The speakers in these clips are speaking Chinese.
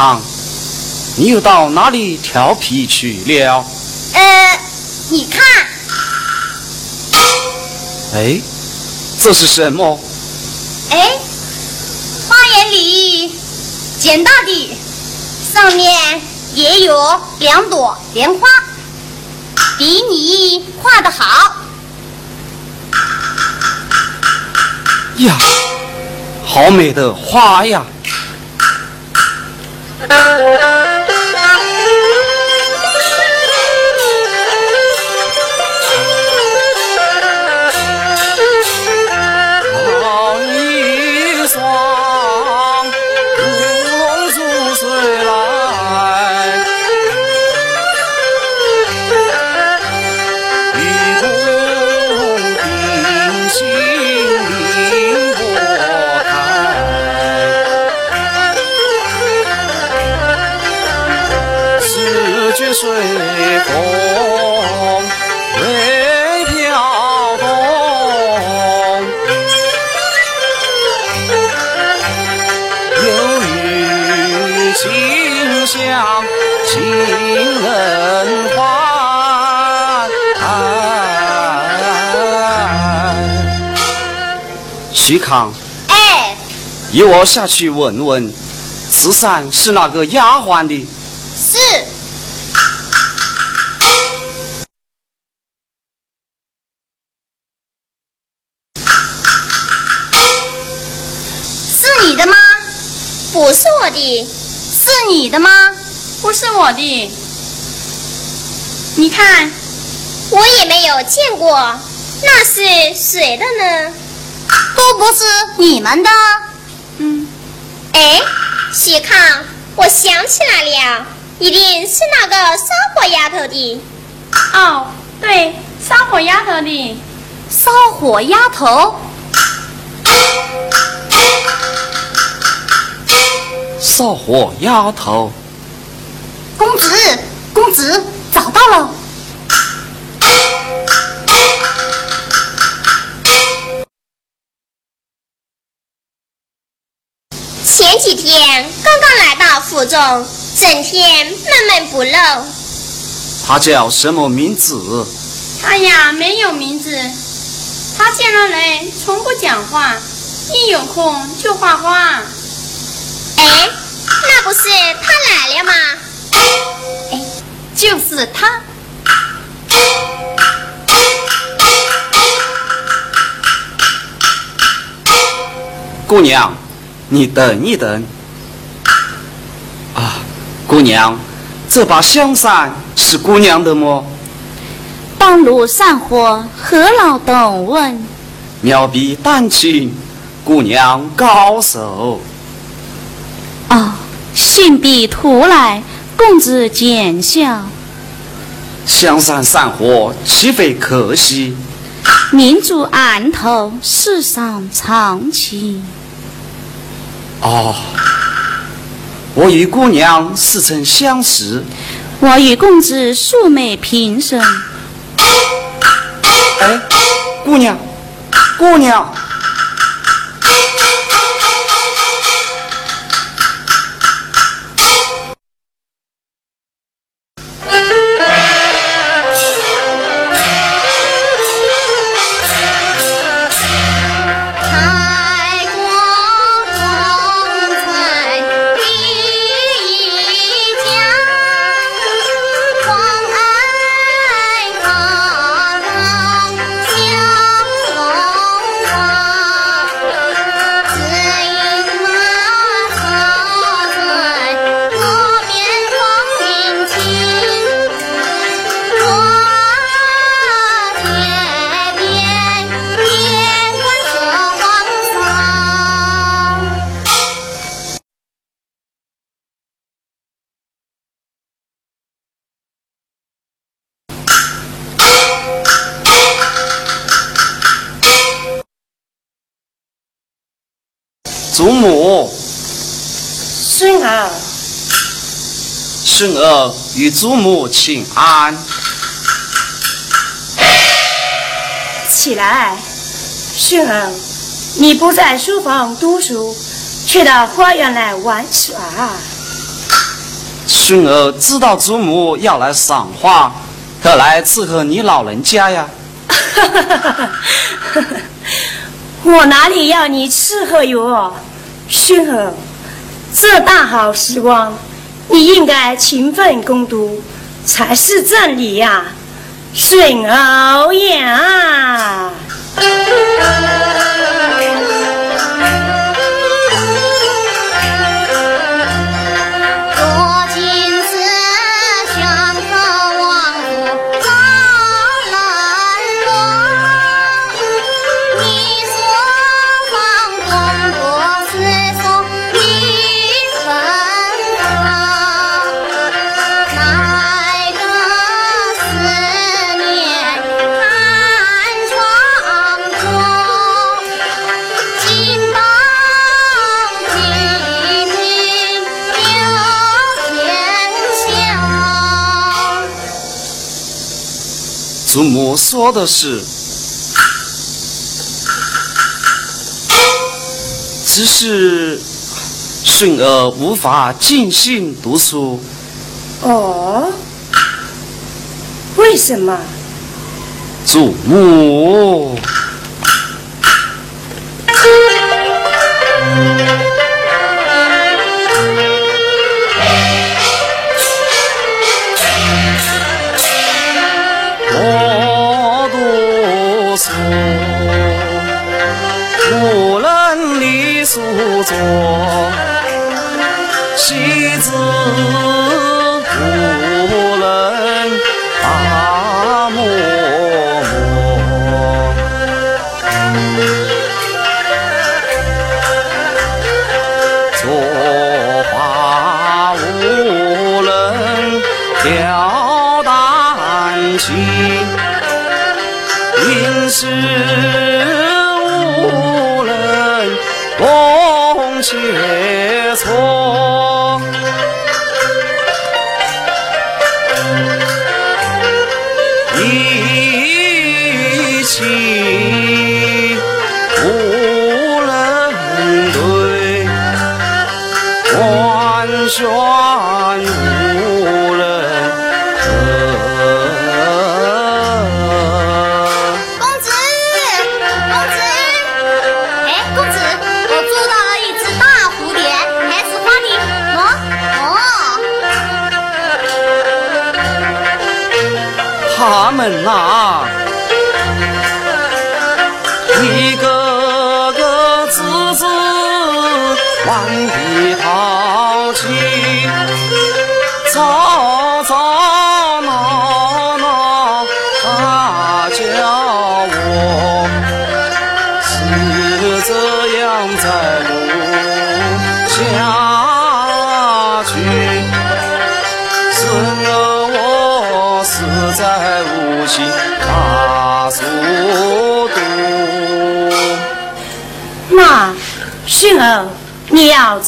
徐康，你又到哪里调皮去了？呃，你看，哎，这是什么？哎，花园里捡到的，上面也有两朵莲花，比你画的好。呀，好美的花呀！Thank you. 徐康，哎，依我下去问问，慈善是哪个丫鬟的？是，是你的吗？不是我的，是你的吗？不是我的。你看，我也没有见过，那是谁的呢？都不是你们的。嗯，哎，徐康，我想起来了，一定是那个烧火丫头的。哦，对，烧火丫头的。烧火丫头。烧火丫头。公子，公子，找到了。前几天刚刚来到府中，整天闷闷不乐。他叫什么名字？他呀，没有名字。他见了人从不讲话，一有空就画画。哎，那不是吗？哎，就是他。姑娘。你等一等，啊，姑娘，这把香伞是姑娘的么？半路上火，何劳动问？妙笔丹青，姑娘高手。哦，信笔图来，公子见笑。香山散火，岂非可惜？明珠案头，世上常情。哦，我与姑娘似曾相识。我与公子素昧平生。哎，姑娘，姑娘。孙儿与祖母请安。起来，孙儿，你不在书房读书，却到花园来玩耍。孙儿知道祖母要来赏花，特来伺候你老人家呀。我哪里要你伺候哟，孙儿，这大好时光，你应该勤奋攻读，才是正理呀，孙儿呀。说的是，只是孙儿无法尽兴读书。哦，为什么？祖母。做戏子悬无人可。公子，公子，哎，公子，我捉到了一只大蝴蝶，还是花你哦哦。他们呐、啊。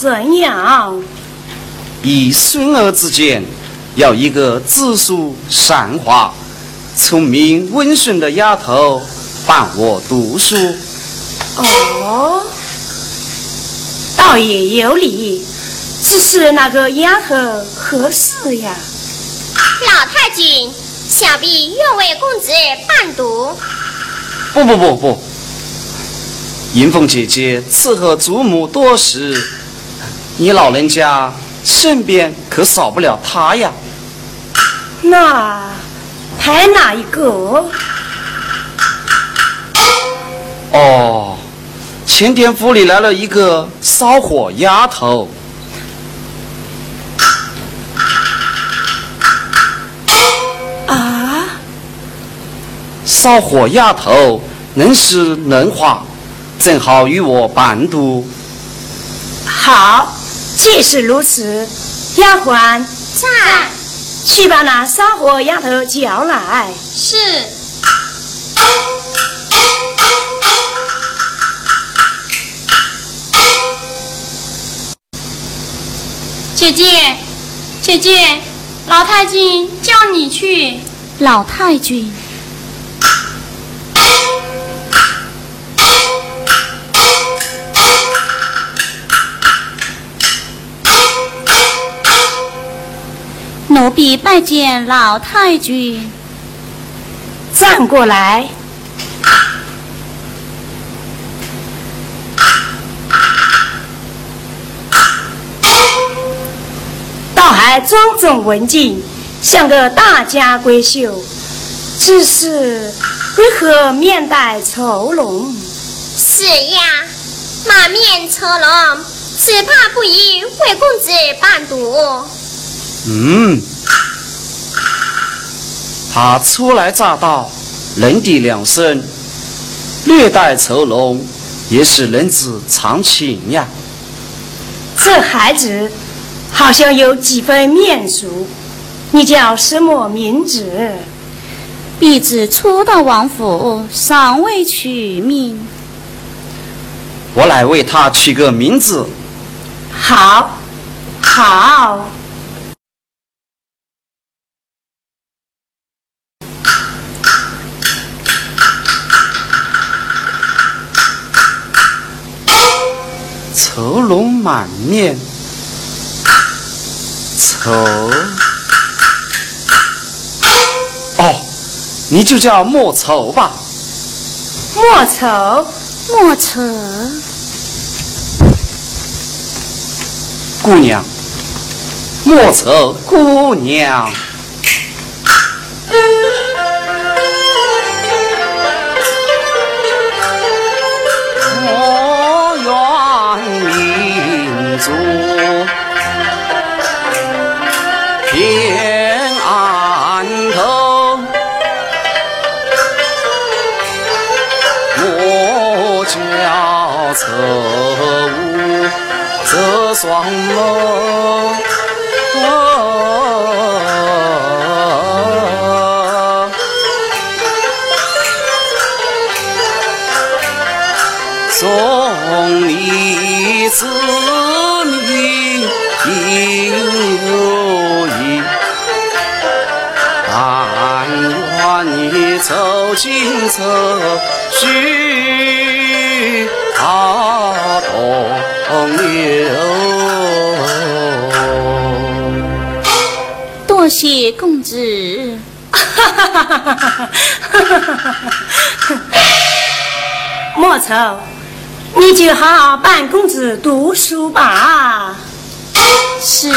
怎样？以孙儿之见，要一个知书善画、聪明温顺的丫头伴我读书。哦，倒也有理，只是那个丫头合适呀？老太君。想必愿为公子伴读。不不不不，银凤姐姐伺候祖母多时，你老人家身边可少不了他呀。那还哪一个？哦，前天府里来了一个烧火丫头。啊烧火丫头能诗能画，正好与我伴读。好，既是如此，丫鬟在，去把那烧火丫头叫来。是。姐姐，姐姐，老太君叫你去。老太君。必拜见老太君。站过来。倒还庄重文静，像个大家闺秀。只是为何面带愁容？是呀，满面愁容，只怕不宜为公子伴读。嗯，他初来乍到，人地两生，略带愁容，也是人之常情呀。这孩子好像有几分面熟，你叫什么名字？婢子初到王府，尚未取名。我来为他取个名字。好，好。愁容满面，愁。哦，你就叫莫愁吧。莫愁，莫愁。姑娘，莫愁，姑娘。双眸，进这许阿东流。多谢公子。莫愁，你就好好伴公子读书吧。是。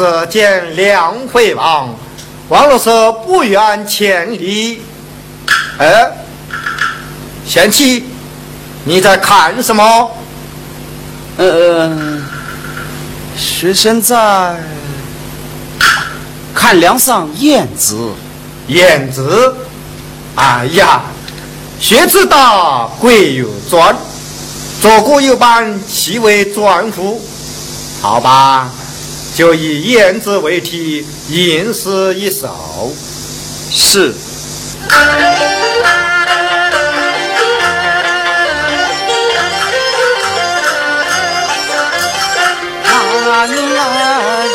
同志见梁惠王，王老是不远千里。哎，贤妻，你在看什么？呃，学生在看梁上燕子。燕子？哎呀，学之道，贵有专，左顾右盼，其为专乎。好吧，就以燕子为题，吟诗一首。是。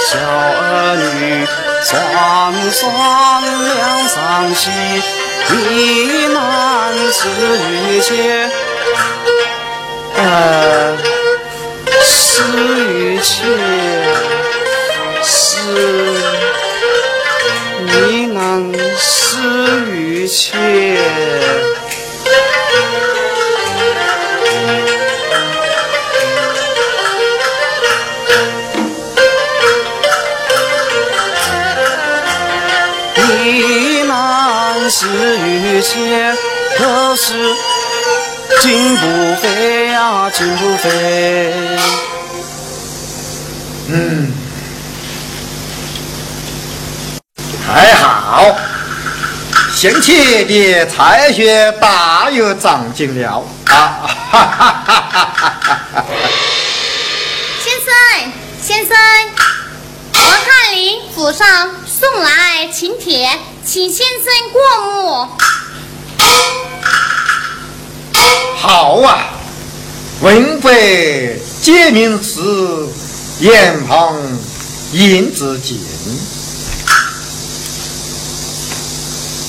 小儿女，双双两双喜，你满是玉洁，呃，玉洁。是玉洁，可是金不飞呀，金不飞。嗯，还好，贤妻的才学大有长进了啊！哈哈哈哈哈！先生，先生，我看您府上送来请帖。请先生过目。好啊，文贵皆名词，眼旁应自尽。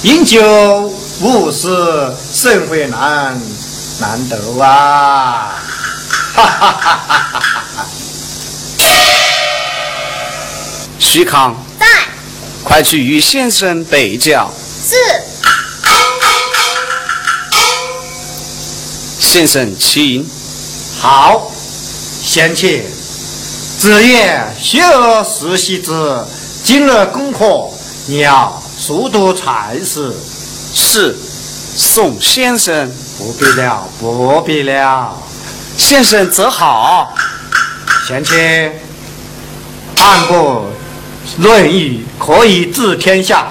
饮酒误事，甚会难难得啊！哈哈哈哈哈！徐康。快去与先生备教。是。先生，请。好，贤妻，子夜学而时习之，今日功课你要速读才是。是。宋先生。不必了，不必了。先生则好。贤妻，按过。《论语》可以治天下，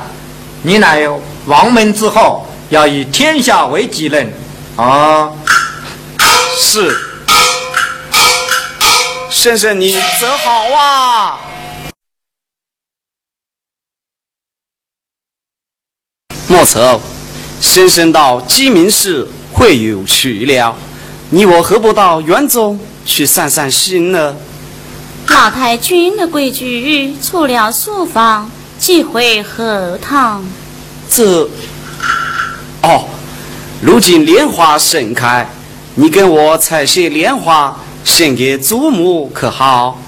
你乃王门之后，要以天下为己任啊！是，先生你则好啊！莫愁，先生到鸡鸣寺会有去了，你我何不到园中去散散心呢？老太君的规矩，出了书房，即回荷塘。这……哦，如今莲花盛开，你跟我采些莲花献给祖母，可好？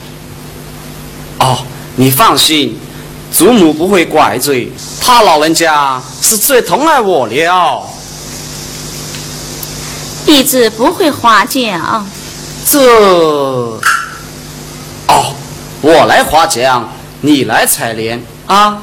哦，你放心，祖母不会怪罪，他老人家是最疼爱我了。弟子不会花奖。这。哦，我来划桨，你来采莲啊。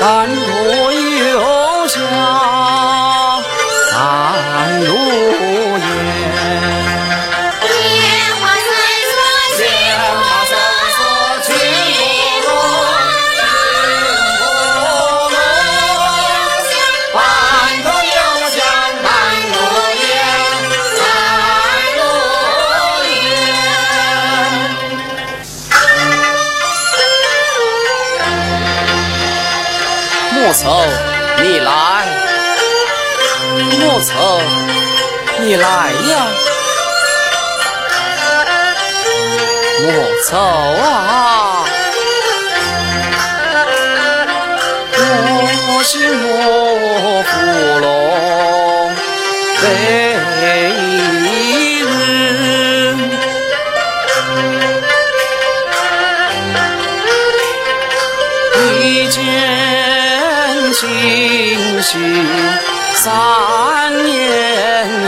但若有巧，但若。曾你来，莫曾你来呀，莫曾啊。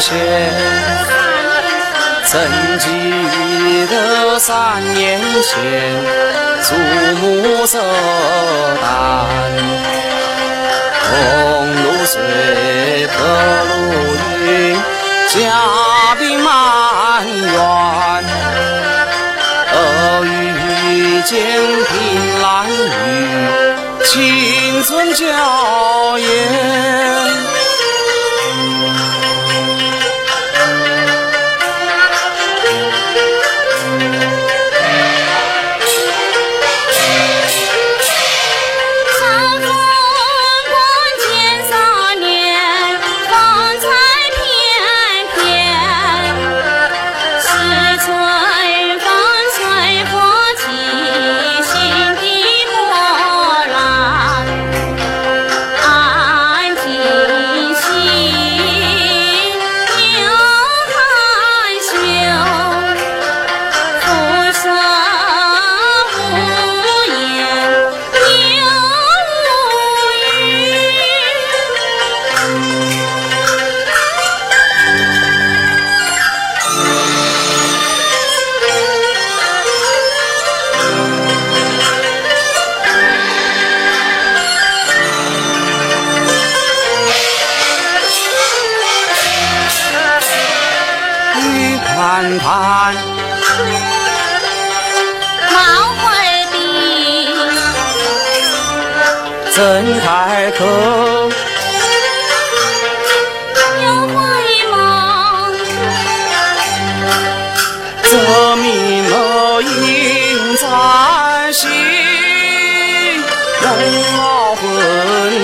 前，怎记得三年前祖母色胆，红露水，和露云，家宾满园，鹅鱼间凭栏语，青春娇艳。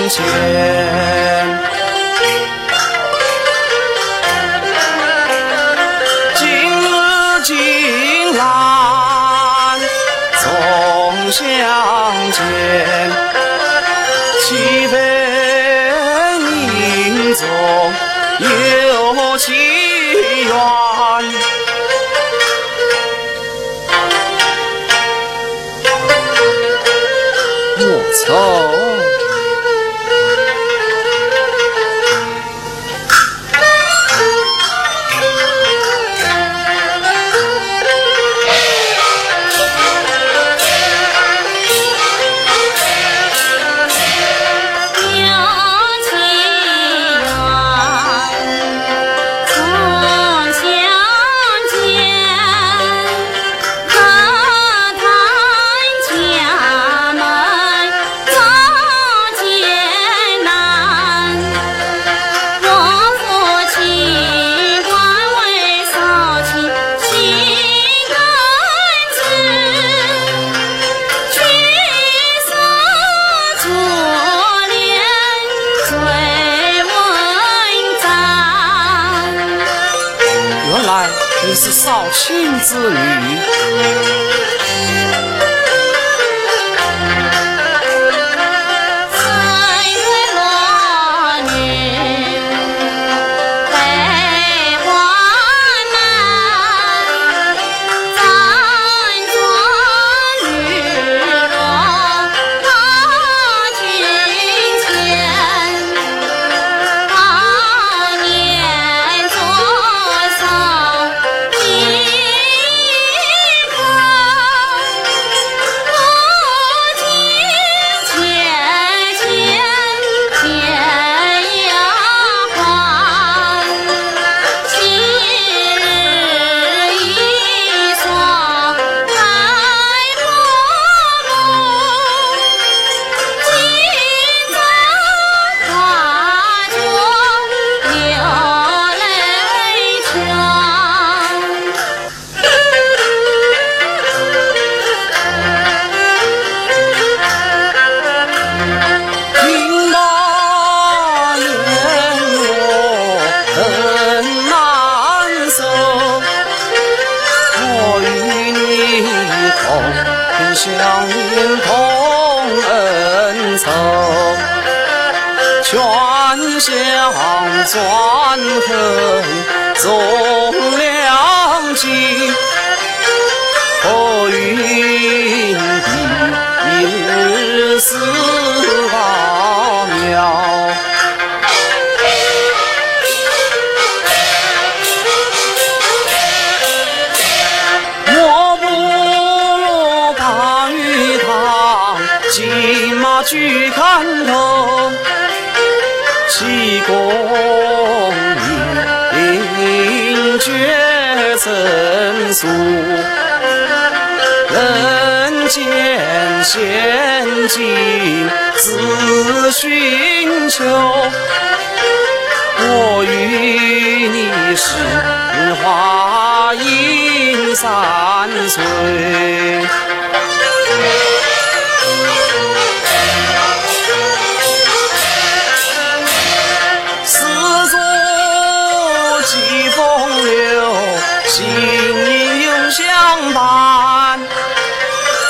谢。举看头，七公应决成熟，人间仙境自寻求。我与你是花影三岁，相伴，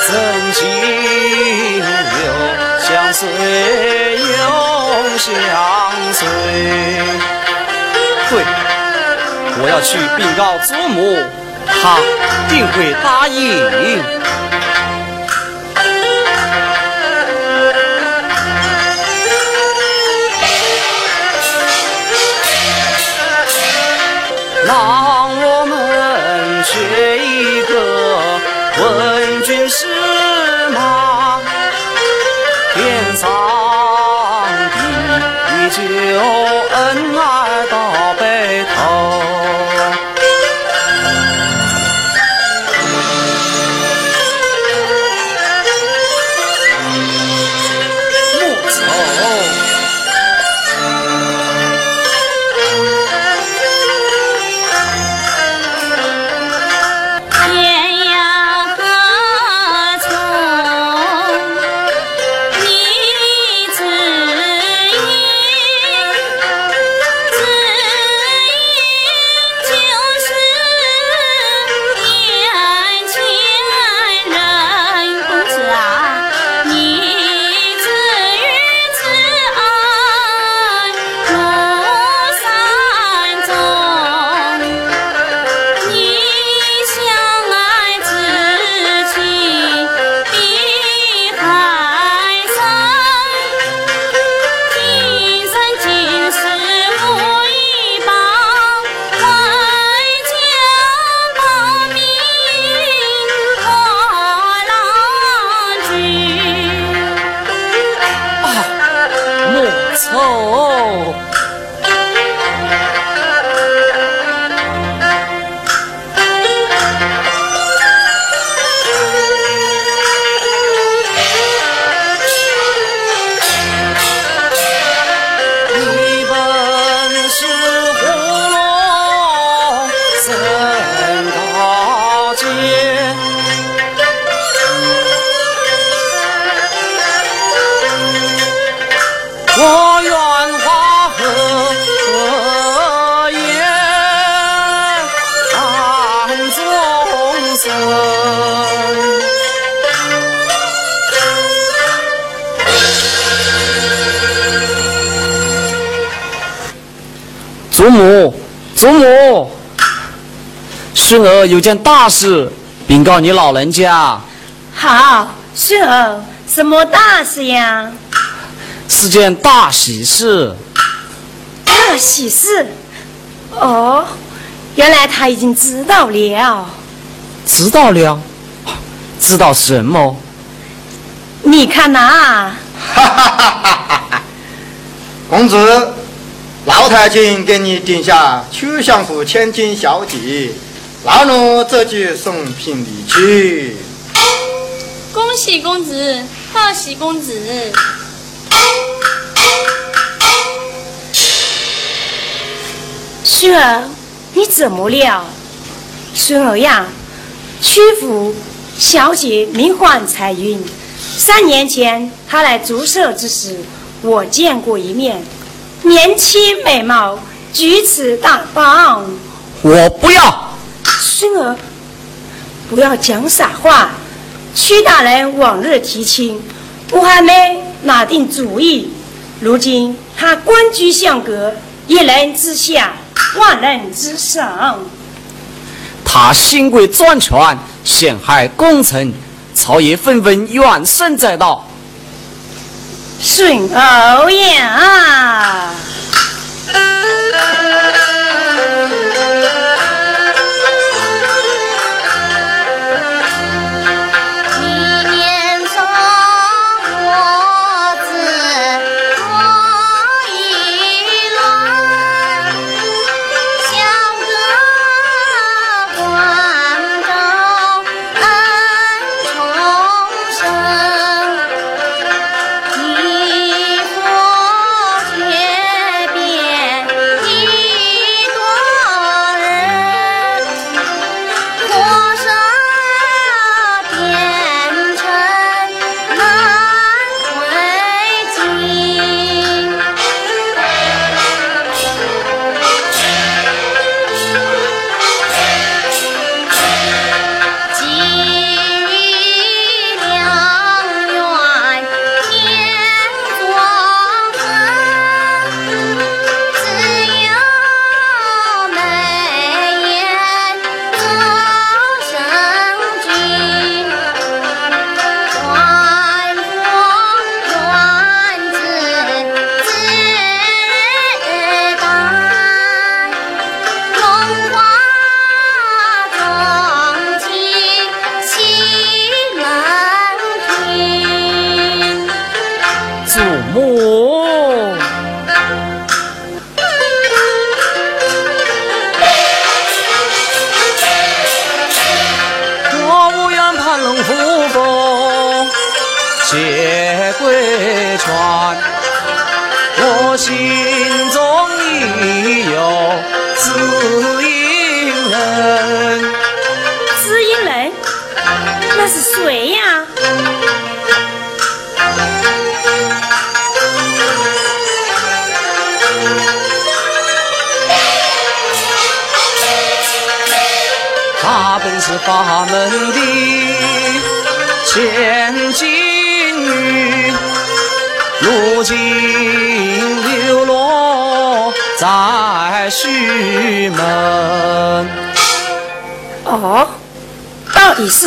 真情永相随，永相随。对，我要去禀告祖母，她定会答应。地祖母，祖母，孙儿有件大事禀告你老人家，好，孙儿，什么大事呀？是件大喜事。大喜事。哦，原来他已经知道了。知道了，知道什么？你看呐、哈哈哈哈哈！公子，老太君给你定下曲相府千金小姐，老奴这就送聘礼去。恭喜公子，贺喜公子。孙儿，你怎么了？孙儿呀，曲府小姐名唤彩云，三年前她来竹舍之时，我见过一面，年轻美貌，举止大方。我不要。孙儿，不要讲傻话，屈大人往日提亲，我还没拿定主意。如今他官居相阁，一人之下，万人之上。他新贵专权，陷害功臣，朝野纷纷怨声载道。顺口呀。嗯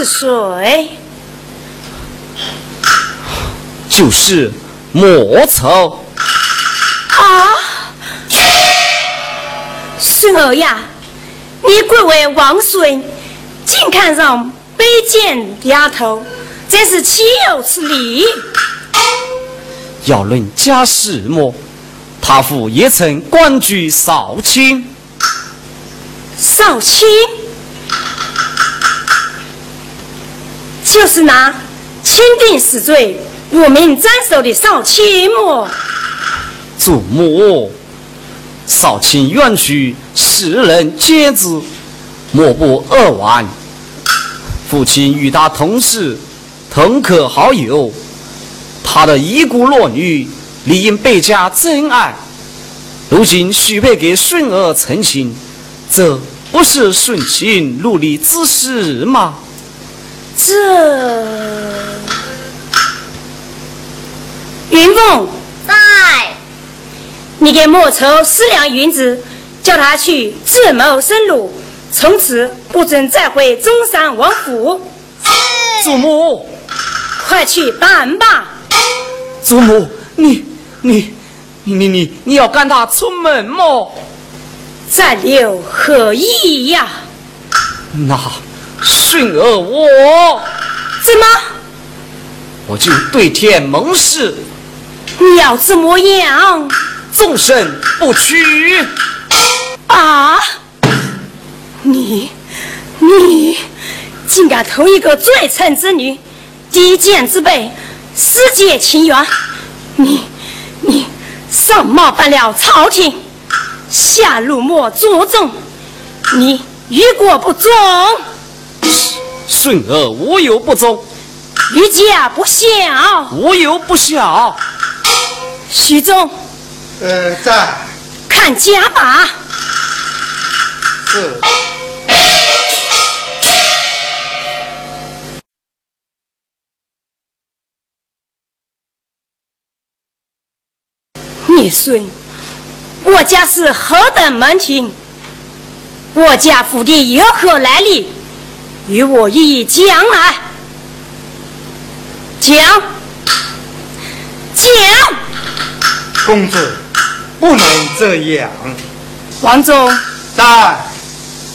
是谁？就是莫愁。啊，孙儿呀，你贵为王孙。竟看上卑贱丫头，真是岂有此理！要论家世么？他父也曾官居少卿。少卿，就是那钦定死罪、无名斩首的少卿么？祖母，少卿远去，世人皆知。莫不扼腕。父亲与他同事，同可好友。他的遗孤弱女，理应倍加珍爱。如今许配给顺儿成亲，这不是顺情如逆之事吗？这云凤在，你给莫愁思量云子，叫他去自谋生路。从此不准再回中山王府。祖母，快去办吧。祖母，你你你你你你要赶他出门么？再留何意呀？那训儿我怎么？我就对天盟誓，你要怎么样？终身不娶。啊！你，你竟敢偷一个罪臣之女，低贱之辈，私结情缘！你，你上冒犯了朝廷，下辱没祖宗，你于国不忠。顺儿无有不忠，于家不孝，无有不孝。徐忠，呃，在看家吧。是。你孙，我家是何等门庭，我家府邸有何来历？与我一一讲来。讲，讲。公子，不能这样。王忠，在。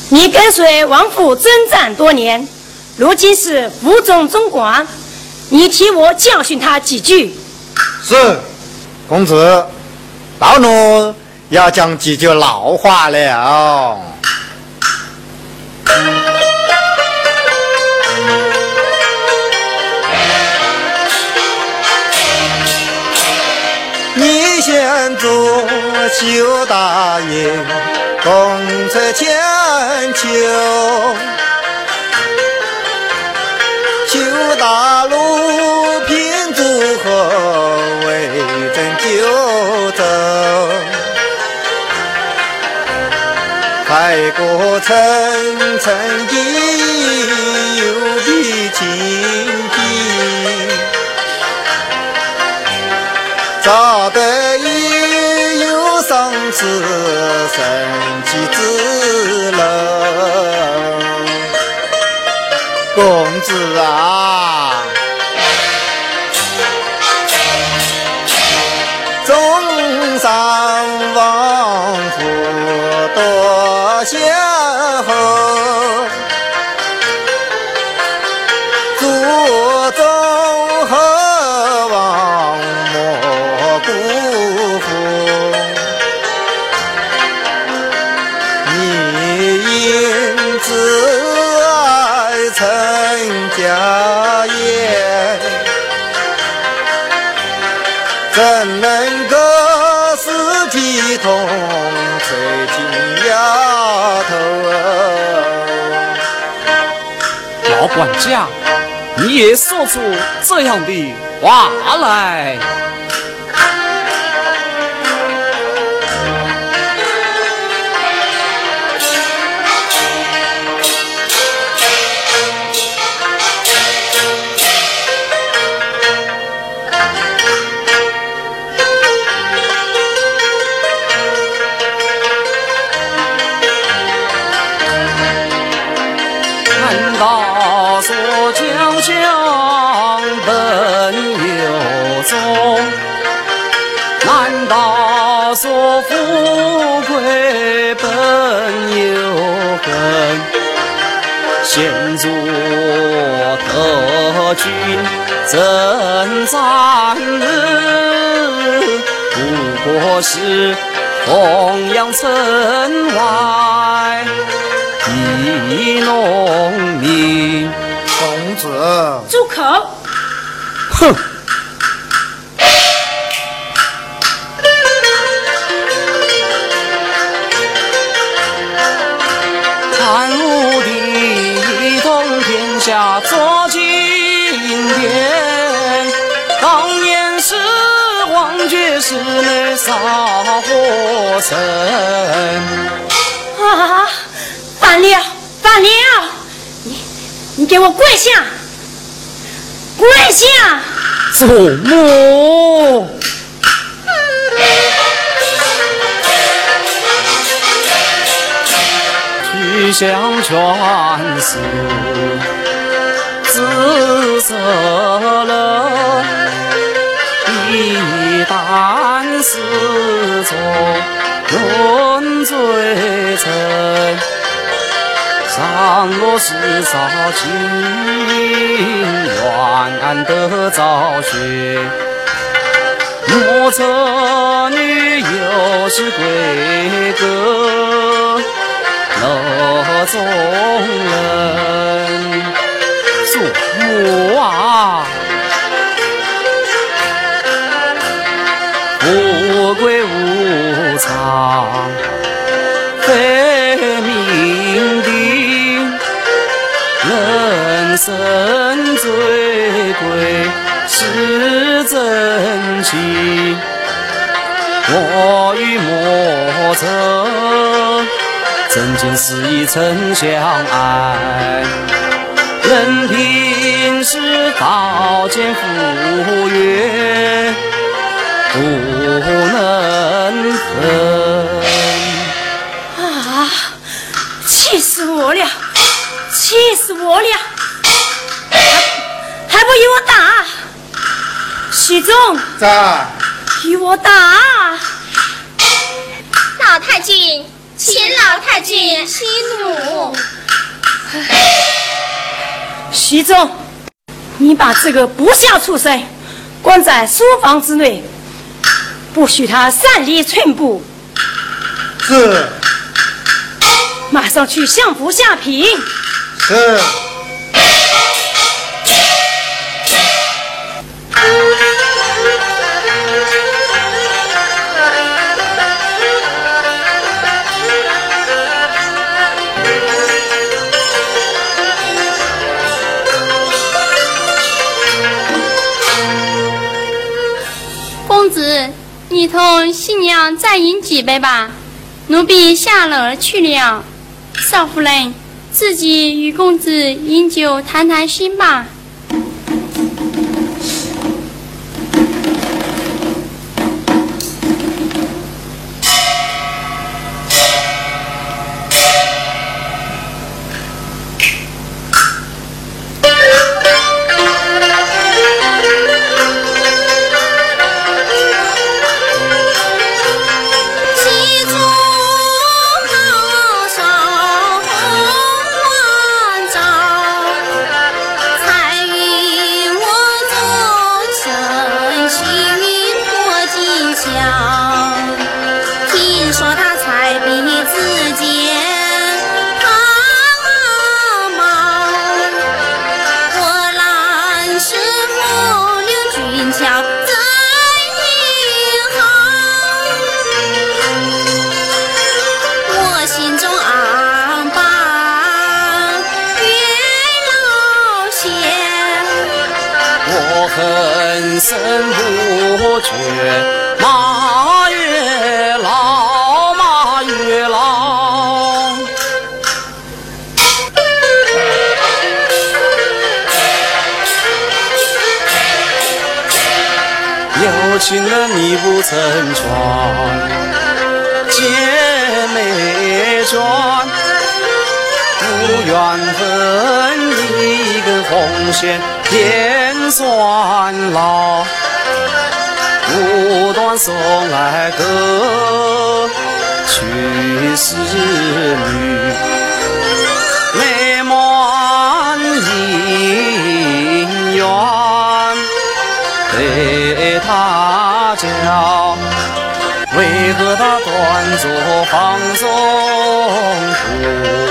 你跟随王府征战多年，如今是府中总管，你替我教训他几句。是，公子，老奴要讲几句老话了。先做邱大爷，公车千秋，邱大路偏祝贺为朕九州，开国层层意神气之楼，公子啊，家，你也说出这样的话来。做特军征战日，不过是凤阳城外的农民。公子，住口！火神。啊！反了，反了！你你给我跪下！跪下！祖母。去向全是。紫色了，一旦是从润嘴唇，上落是少情愿得早雪，莫测女又是贵阁楼中人。祖母啊，富贵无常非命定，人生最贵是真情。我与莫测，真情实意曾相爱。任凭是刀剑斧不能分。啊！气死我了！气死我了！还,还不与我打！许忠在，与我打！老太君，请老太君息怒。徐总，你把这个不孝畜生关在书房之内，不许他擅离寸步。是。马上去相府下聘。是。公同新娘再饮几杯吧。奴婢下楼而去了。少夫人，自己与公子饮酒谈谈心吧。情了你不曾传，姐妹转，无缘分一根红线点算老，无端送来个去世女，美满姻缘在他。叫，为何他端坐放纵处？